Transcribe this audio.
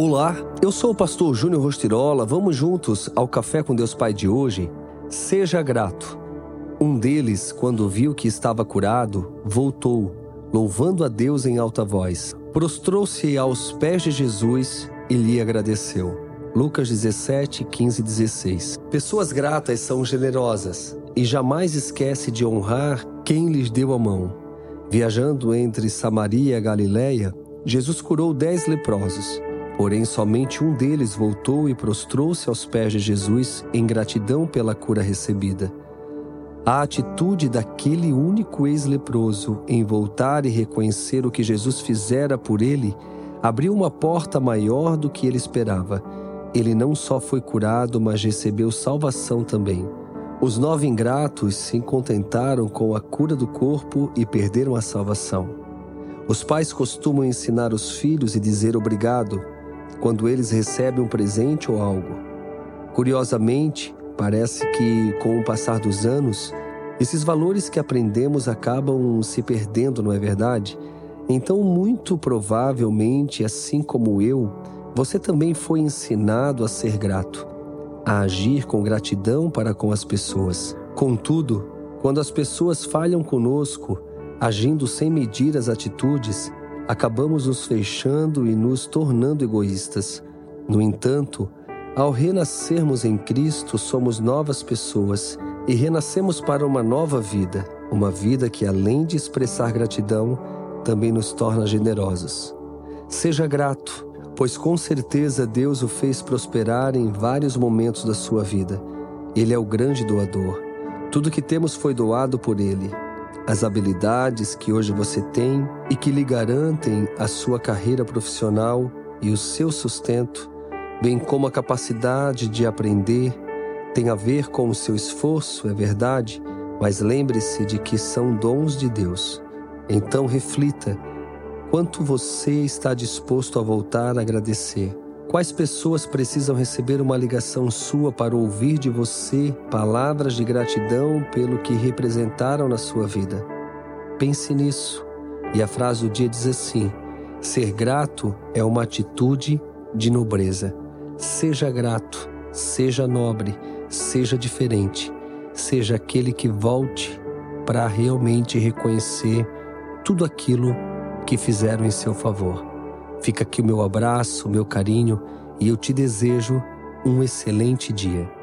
Olá, eu sou o pastor Júnior Rostirola. Vamos juntos ao Café com Deus Pai de hoje? Seja grato. Um deles, quando viu que estava curado, voltou, louvando a Deus em alta voz. Prostrou-se aos pés de Jesus e lhe agradeceu. Lucas 17, 15 e 16. Pessoas gratas são generosas e jamais esquece de honrar quem lhes deu a mão. Viajando entre Samaria e Galiléia, Jesus curou dez leprosos. Porém, somente um deles voltou e prostrou-se aos pés de Jesus em gratidão pela cura recebida. A atitude daquele único ex-leproso em voltar e reconhecer o que Jesus fizera por ele abriu uma porta maior do que ele esperava. Ele não só foi curado, mas recebeu salvação também. Os nove ingratos se contentaram com a cura do corpo e perderam a salvação. Os pais costumam ensinar os filhos e dizer obrigado quando eles recebem um presente ou algo. Curiosamente, parece que, com o passar dos anos, esses valores que aprendemos acabam se perdendo, não é verdade? Então, muito provavelmente, assim como eu, você também foi ensinado a ser grato, a agir com gratidão para com as pessoas. Contudo, quando as pessoas falham conosco, agindo sem medir as atitudes, acabamos nos fechando e nos tornando egoístas. No entanto, ao renascermos em Cristo, somos novas pessoas e renascemos para uma nova vida, uma vida que, além de expressar gratidão, também nos torna generosos. Seja grato, pois com certeza Deus o fez prosperar em vários momentos da sua vida. Ele é o grande doador. Tudo que temos foi doado por Ele as habilidades que hoje você tem e que lhe garantem a sua carreira profissional e o seu sustento, bem como a capacidade de aprender, tem a ver com o seu esforço, é verdade, mas lembre-se de que são dons de Deus. Então reflita quanto você está disposto a voltar a agradecer. Quais pessoas precisam receber uma ligação sua para ouvir de você palavras de gratidão pelo que representaram na sua vida? Pense nisso. E a frase do dia diz assim: ser grato é uma atitude de nobreza. Seja grato, seja nobre, seja diferente, seja aquele que volte para realmente reconhecer tudo aquilo que fizeram em seu favor. Fica aqui o meu abraço, o meu carinho e eu te desejo um excelente dia.